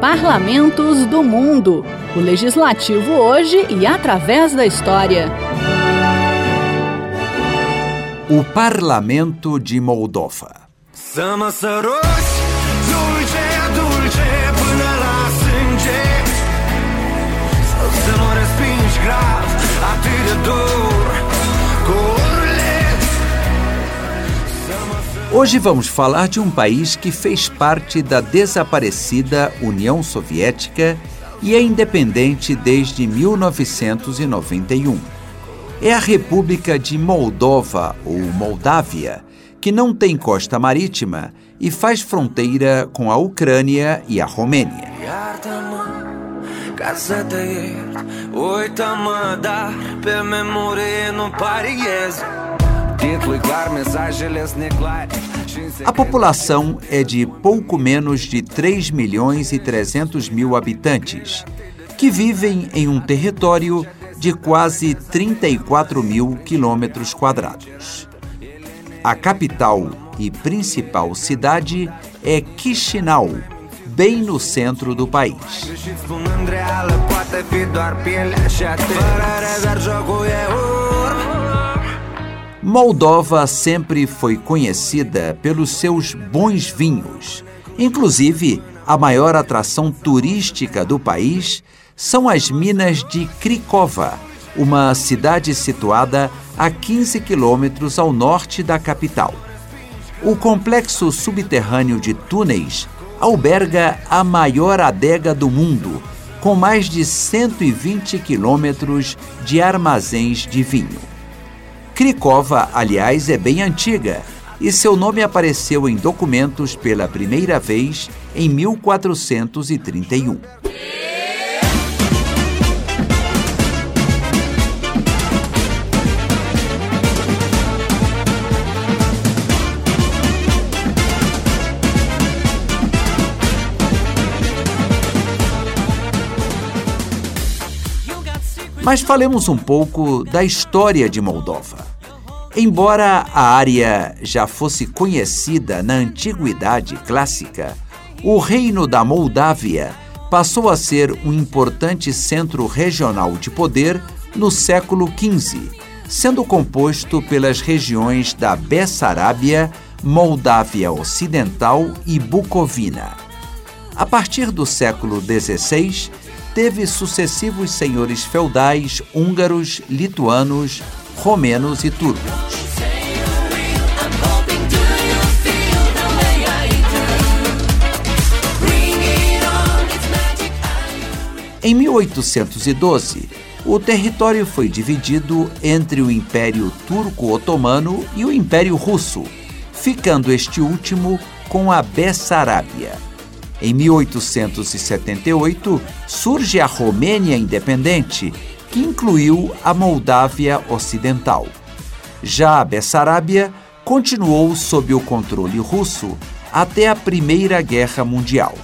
Parlamentos do Mundo. O legislativo hoje e através da história. O Parlamento de Moldova. Hoje vamos falar de um país que fez parte da desaparecida União Soviética e é independente desde 1991. É a República de Moldova, ou Moldávia, que não tem costa marítima e faz fronteira com a Ucrânia e a Romênia. A população é de pouco menos de 3 milhões e 300 mil habitantes, que vivem em um território de quase 34 mil quilômetros quadrados. A capital e principal cidade é Chisinau, bem no centro do país. Moldova sempre foi conhecida pelos seus bons vinhos. Inclusive, a maior atração turística do país são as minas de Krikova, uma cidade situada a 15 quilômetros ao norte da capital. O complexo subterrâneo de túneis alberga a maior adega do mundo, com mais de 120 quilômetros de armazéns de vinho. Krikova, aliás, é bem antiga e seu nome apareceu em documentos pela primeira vez em 1431. Mas falemos um pouco da história de Moldova. Embora a área já fosse conhecida na antiguidade clássica, o Reino da Moldávia passou a ser um importante centro regional de poder no século XV, sendo composto pelas regiões da Bessarábia, Moldávia Ocidental e Bucovina. A partir do século XVI, teve sucessivos senhores feudais húngaros, lituanos, romenos e turcos. Em 1812, o território foi dividido entre o Império Turco-Otomano e o Império Russo, ficando este último com a Bessarábia. Em 1878, surge a Romênia independente, que incluiu a Moldávia Ocidental. Já a Bessarábia continuou sob o controle russo até a Primeira Guerra Mundial.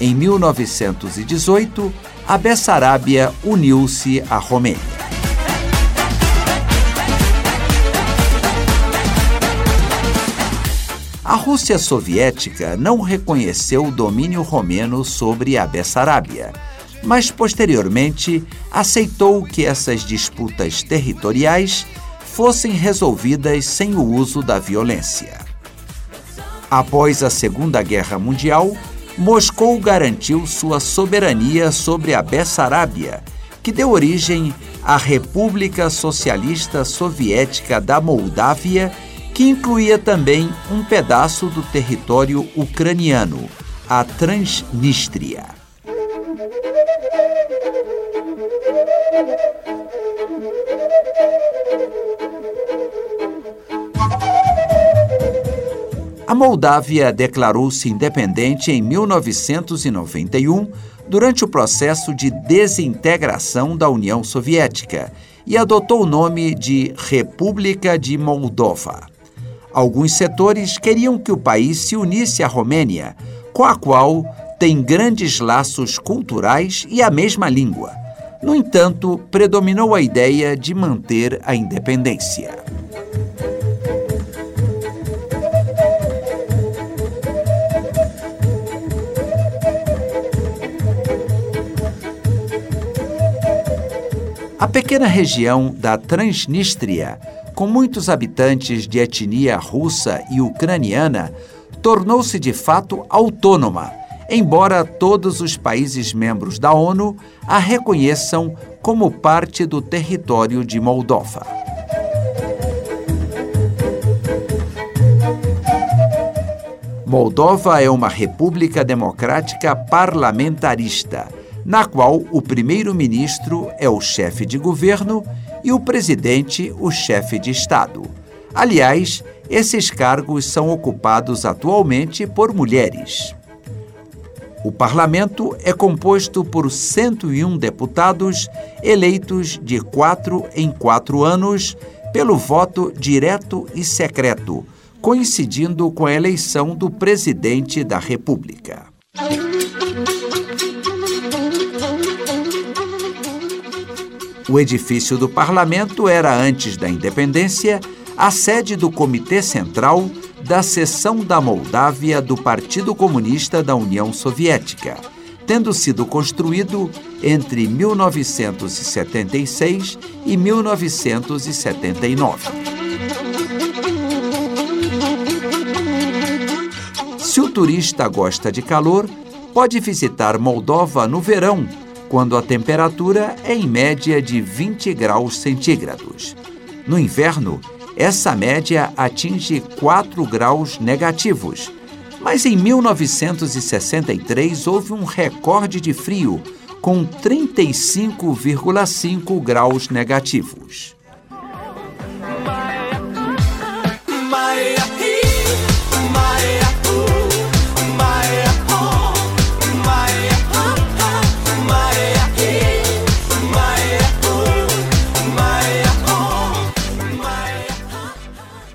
Em 1918, a Bessarábia uniu-se à Romênia. A Rússia soviética não reconheceu o domínio romeno sobre a Bessarábia, mas posteriormente aceitou que essas disputas territoriais fossem resolvidas sem o uso da violência. Após a Segunda Guerra Mundial, Moscou garantiu sua soberania sobre a Bessarábia, que deu origem à República Socialista Soviética da Moldávia que incluía também um pedaço do território ucraniano, a Transnistria. A Moldávia declarou-se independente em 1991 durante o processo de desintegração da União Soviética e adotou o nome de República de Moldova. Alguns setores queriam que o país se unisse à Romênia, com a qual tem grandes laços culturais e a mesma língua. No entanto, predominou a ideia de manter a independência. A pequena região da Transnistria, com muitos habitantes de etnia russa e ucraniana, tornou-se de fato autônoma embora todos os países membros da ONU a reconheçam como parte do território de Moldova. Moldova é uma república democrática parlamentarista, na qual o primeiro-ministro é o chefe de governo e o presidente o chefe de Estado. Aliás, esses cargos são ocupados atualmente por mulheres. O parlamento é composto por 101 deputados eleitos de quatro em quatro anos pelo voto direto e secreto coincidindo com a eleição do presidente da República. O edifício do parlamento era, antes da independência, a sede do Comitê Central da seção da Moldávia do Partido Comunista da União Soviética, tendo sido construído entre 1976 e 1979. Se o turista gosta de calor, pode visitar Moldova no verão, quando a temperatura é em média de 20 graus centígrados. No inverno, essa média atinge 4 graus negativos. Mas em 1963 houve um recorde de frio, com 35,5 graus negativos.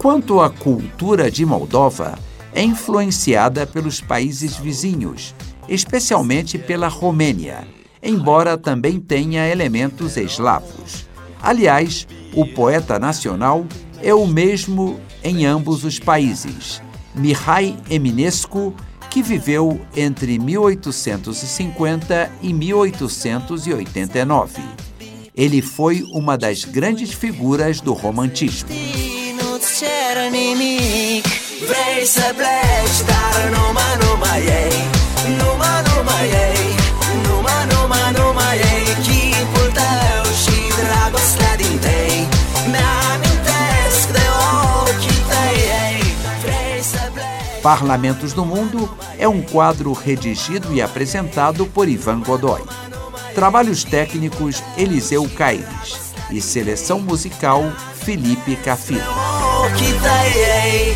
Quanto à cultura de Moldova, é influenciada pelos países vizinhos, especialmente pela Romênia, embora também tenha elementos eslavos. Aliás, o poeta nacional é o mesmo em ambos os países, Mihai Eminescu, que viveu entre 1850 e 1889. Ele foi uma das grandes figuras do romantismo Vrei să pleci, dar ei ei ei Chipul tău și dragostea din tei. Mi-amintesc de ochii tăi. Ei Vrei să pleci. Parlamentos do Mundo é um quadro redigido e apresentado por Ivan Godoy. Trabalhos técnicos Eliseu Caires e seleção musical Felipe Cafiro. Ochii tăi ei.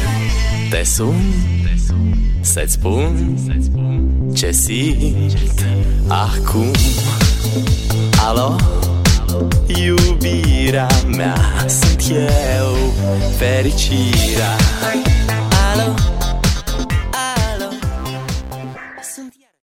Te sun să-ți spun ce simt acum. Alo, iubirea mea Sunt eu fericirea. Alo